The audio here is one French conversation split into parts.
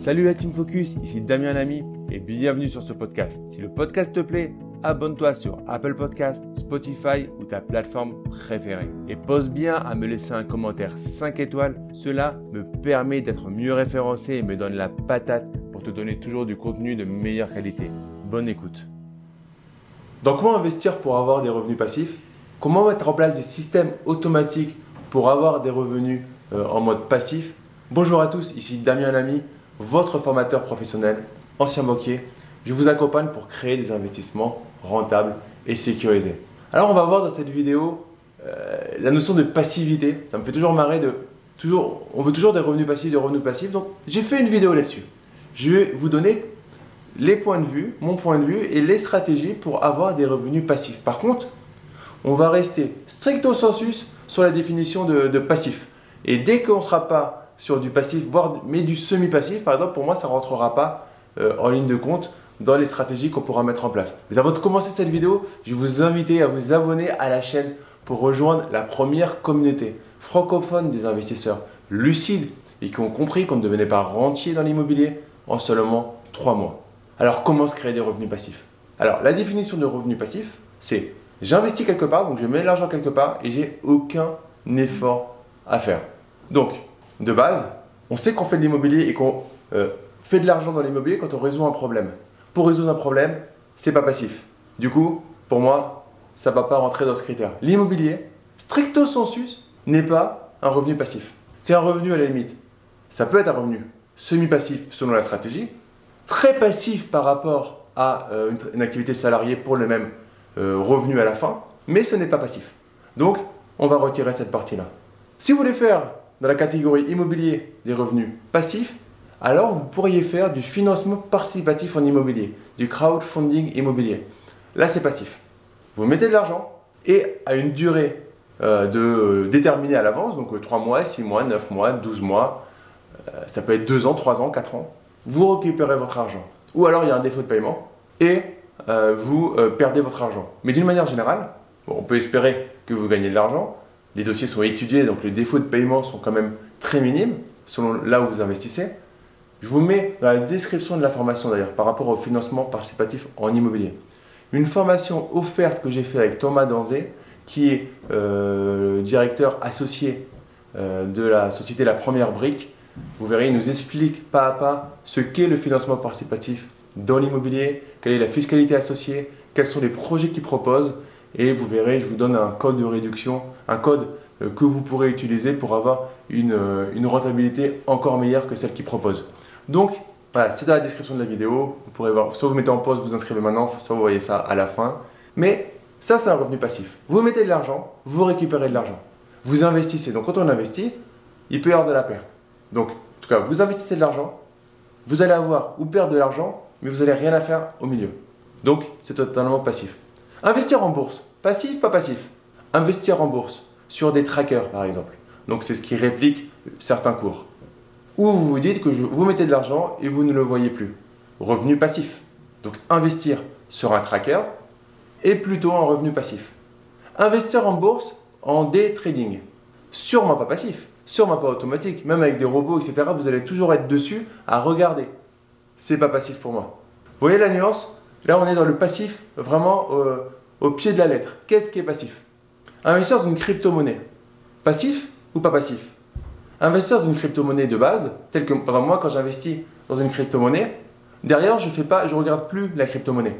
Salut la Team Focus, ici Damien Lamy et bienvenue sur ce podcast. Si le podcast te plaît, abonne-toi sur Apple Podcast, Spotify ou ta plateforme préférée. Et pose bien à me laisser un commentaire 5 étoiles, cela me permet d'être mieux référencé et me donne la patate pour te donner toujours du contenu de meilleure qualité. Bonne écoute. Donc comment investir pour avoir des revenus passifs? Comment mettre en place des systèmes automatiques pour avoir des revenus euh, en mode passif? Bonjour à tous, ici Damien Lamy votre formateur professionnel, ancien banquier. Je vous accompagne pour créer des investissements rentables et sécurisés. Alors on va voir dans cette vidéo euh, la notion de passivité. Ça me fait toujours marrer de toujours, on veut toujours des revenus passifs, des revenus passifs. Donc j'ai fait une vidéo là-dessus. Je vais vous donner les points de vue, mon point de vue et les stratégies pour avoir des revenus passifs. Par contre, on va rester stricto sensus sur la définition de, de passif. Et dès qu'on ne sera pas sur du passif, voire mais du semi-passif, par exemple, pour moi, ça ne rentrera pas euh, en ligne de compte dans les stratégies qu'on pourra mettre en place. Mais avant de commencer cette vidéo, je vais vous inviter à vous abonner à la chaîne pour rejoindre la première communauté francophone des investisseurs lucides et qui ont compris qu'on ne devenait pas rentier dans l'immobilier en seulement 3 mois. Alors comment se créer des revenus passifs? Alors la définition de revenu passif, c'est j'investis quelque part, donc je mets l'argent quelque part et j'ai aucun effort à faire. Donc de base, on sait qu'on fait de l'immobilier et qu'on euh, fait de l'argent dans l'immobilier quand on résout un problème. Pour résoudre un problème, c'est pas passif. Du coup, pour moi, ça ne va pas rentrer dans ce critère. L'immobilier, stricto sensus, n'est pas un revenu passif. C'est un revenu à la limite. Ça peut être un revenu semi-passif selon la stratégie, très passif par rapport à euh, une, activité salariée pour le même euh, revenu à la fin, mais ce n'est pas passif. Donc, on va retirer cette partie-là. Si vous voulez faire dans la catégorie immobilier des revenus passifs, alors vous pourriez faire du financement participatif en immobilier, du crowdfunding immobilier. Là, c'est passif. Vous mettez de l'argent et à une durée euh, de, euh, déterminée à l'avance, donc 3 euh, mois, 6 mois, 9 mois, 12 mois, ça peut être 2 ans, 3 ans, 4 ans, vous récupérez votre argent. Ou alors il y a un défaut de paiement et vous perdez votre argent. Mais d'une manière générale, on peut espérer que vous gagnez de l'argent, les dossiers sont étudiés, donc les défauts de paiement sont quand même très minimes selon là où vous investissez. Je vous mets dans la description de la formation d'ailleurs par rapport au financement participatif en immobilier. Une formation offerte que j'ai fait avec Thomas Danzé, qui est euh, directeur associé euh, de la société La Première Brique. Vous verrez, il nous explique pas à pas ce qu'est le financement participatif dans l'immobilier, quelle est la fiscalité associée, quels sont les projets qu'il propose et vous verrez, je vous donne un code de réduction, un code euh, que vous pourrez utiliser pour avoir euh, une, rentabilité encore meilleure que celle qu'il propose. Donc, voilà, c'est dans la description de la vidéo. Vous pourrez voir, soit vous mettez en pause, vous inscrivez maintenant, soit vous voyez ça à la fin. Mais ça, c'est un revenu passif. Vous mettez de l'argent, vous récupérez de l'argent. Vous investissez. Donc, quand on investit, il peut y avoir de la perte. Donc, en tout cas, vous investissez de l'argent, vous allez avoir ou perdre de l'argent, mais vous n'allez rien à faire au milieu. Donc, c'est totalement passif. Investir en bourse, passif, pas passif. Investir en bourse sur des trackers, par exemple. Donc c'est ce qui réplique certains cours. Ou vous vous dites que vous mettez de l'argent et vous ne le voyez plus. Revenu passif. Donc investir sur un tracker est plutôt un revenu passif. Investir en bourse en day trading. Sûrement pas passif, sûrement pas automatique. Même avec des robots, etc., vous allez toujours être dessus à regarder. C'est pas passif pour moi. Vous voyez la nuance? Là, on est dans le passif, vraiment euh, au pied de la lettre. Qu'est-ce qui est passif? Investir dans une crypto-monnaie. Passif ou pas passif? Investir dans une crypto-monnaie de base, tel que moi, quand j'investis dans une crypto-monnaie, derrière, je fais pas, je regarde plus la crypto-monnaie.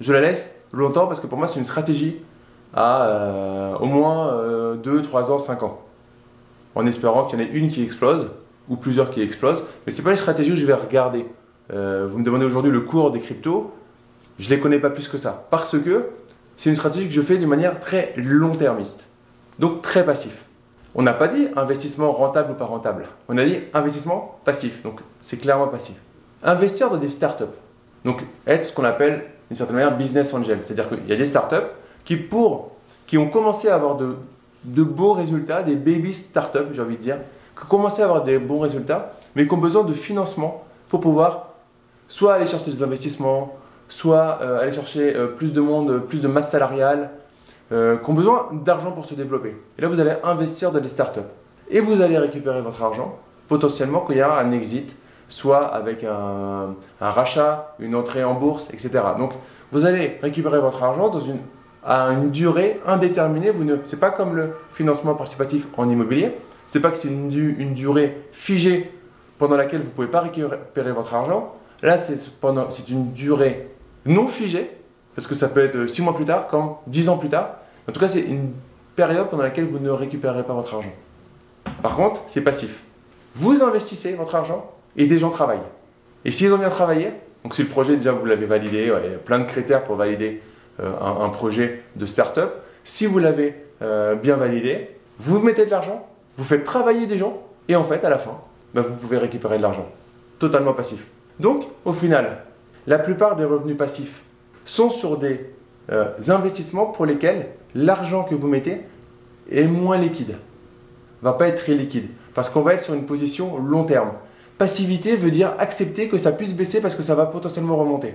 Je la laisse longtemps parce que pour moi, c'est une stratégie à euh, au moins 2, euh, 3 ans, 5 ans. En espérant qu'il y en ait une qui explose ou plusieurs qui explosent. Mais ce n'est pas une stratégie où je vais regarder. vous me demandez aujourd'hui le cours des cryptos je ne les connais pas plus que ça. Parce que c'est une stratégie que je fais d'une manière très long-termiste. Donc très passif. On n'a pas dit investissement rentable ou pas rentable. On a dit investissement passif. Donc c'est clairement passif. Investir dans des startups. Donc être ce qu'on appelle d'une certaine manière business angel. C'est-à-dire qu'il y a des startups qui, pour, qui ont commencé à avoir de, de beaux résultats, des baby startups, j'ai envie de dire, qui ont commencé à avoir des bons résultats, mais qui ont besoin de financement pour pouvoir soit aller chercher des investissements, soit euh, aller chercher euh, plus de monde, plus de masse salariale, euh, qui ont besoin d'argent pour se développer. Et là, vous allez investir dans des startups. Et vous allez récupérer votre argent, potentiellement qu'il y a un exit soit avec un, rachat, une entrée en bourse, etc. Donc vous allez récupérer votre argent dans une, à une durée indéterminée. Vous ne, c'est pas comme le financement participatif en immobilier. C'est pas que c'est une, durée figée pendant laquelle vous ne pouvez pas récupérer votre argent. Là, c'est, c'est une durée non figée, parce que ça peut être 6 mois plus tard, comme 10 ans plus tard. En tout cas, c'est une période pendant laquelle vous ne récupérez pas votre argent. Par contre, c'est passif. Vous investissez votre argent et des gens travaillent. Et s'ils ont bien travaillé, donc si le projet déjà vous l'avez validé, il y a plein de critères pour valider euh, un, projet de start-up, si vous l'avez euh, bien validé, vous mettez de l'argent, vous faites travailler des gens et en fait à la fin, ben, vous pouvez récupérer de l'argent. Totalement passif. Donc au final, la plupart des revenus passifs sont sur des euh, investissements pour lesquels l'argent que vous mettez est moins liquide. Va pas être très liquide parce qu'on va être sur une position long terme. Passivité veut dire accepter que ça puisse baisser parce que ça va potentiellement remonter.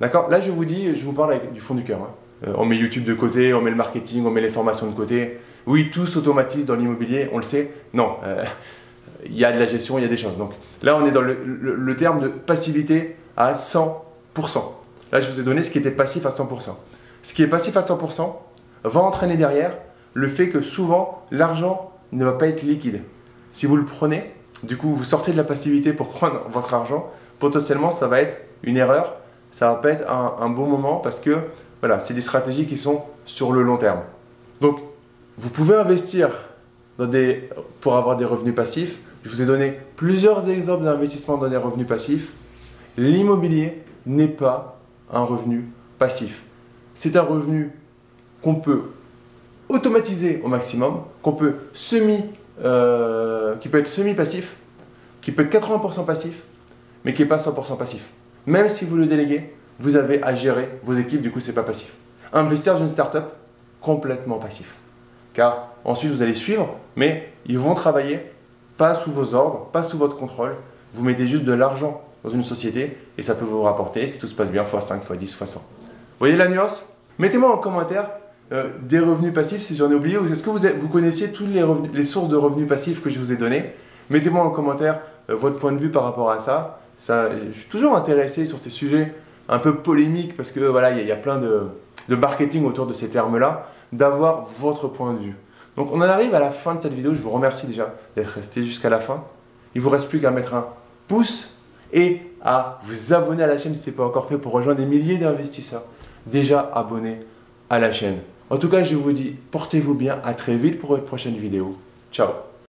D'accord? Là, je vous dis, je vous parle du fond du cœur. Hein. Euh, on met YouTube de côté, on met le marketing, on met les formations de côté. Oui, tout s'automatise dans l'immobilier, on le sait. Non, euh, il y a de la gestion, il y a des choses. Donc là, on est dans le, terme de passivité à 100%. Là, je vous ai donné ce qui était passif à 100%. Ce qui est passif à 100% va entraîner derrière le fait que souvent, l'argent ne va pas être liquide. Si vous le prenez, du coup, vous sortez de la passivité pour prendre votre argent, potentiellement, ça va être une erreur, ça va pas être un, bon moment parce que voilà, c'est des stratégies qui sont sur le long terme. Donc, vous pouvez investir pour avoir des revenus passifs. Je vous ai donné plusieurs exemples d'investissement dans des revenus passifs. L'immobilier n'est pas un revenu passif. C'est un revenu qu'on peut automatiser au maximum, qu'on peut semi, euh, qui peut être semi-passif, qui peut être 80% passif, mais qui n'est pas 100% passif. Même si vous le déléguez, vous avez à gérer vos équipes, du coup, c'est pas passif. Investir dans une startup, complètement passif. Car ensuite, vous allez suivre, mais ils vont travailler pas sous vos ordres, pas sous votre contrôle. Vous mettez juste de l'argent dans une société et ça peut vous rapporter, si tout se passe bien, x5, x10, x100. Vous voyez la nuance? Mettez-moi en commentaire euh, des revenus passifs si j'en ai oublié ou est-ce que vous, vous connaissiez toutes les, les, sources de revenus passifs que je vous ai données? Mettez-moi en commentaire euh, votre point de vue par rapport à ça. ça. Je suis toujours intéressé sur ces sujets un peu polémiques parce que voilà, il y, a plein de, de marketing autour de ces termes-là, d'avoir votre point de vue. Donc on en arrive à la fin de cette vidéo. Je vous remercie déjà d'être resté jusqu'à la fin. Il vous reste plus qu'à mettre un pouce et à vous abonner à la chaîne si ce n'est pas encore fait pour rejoindre des milliers d'investisseurs déjà abonnés à la chaîne. En tout cas, je vous dis, portez-vous bien, à très vite pour une prochaine vidéo. Ciao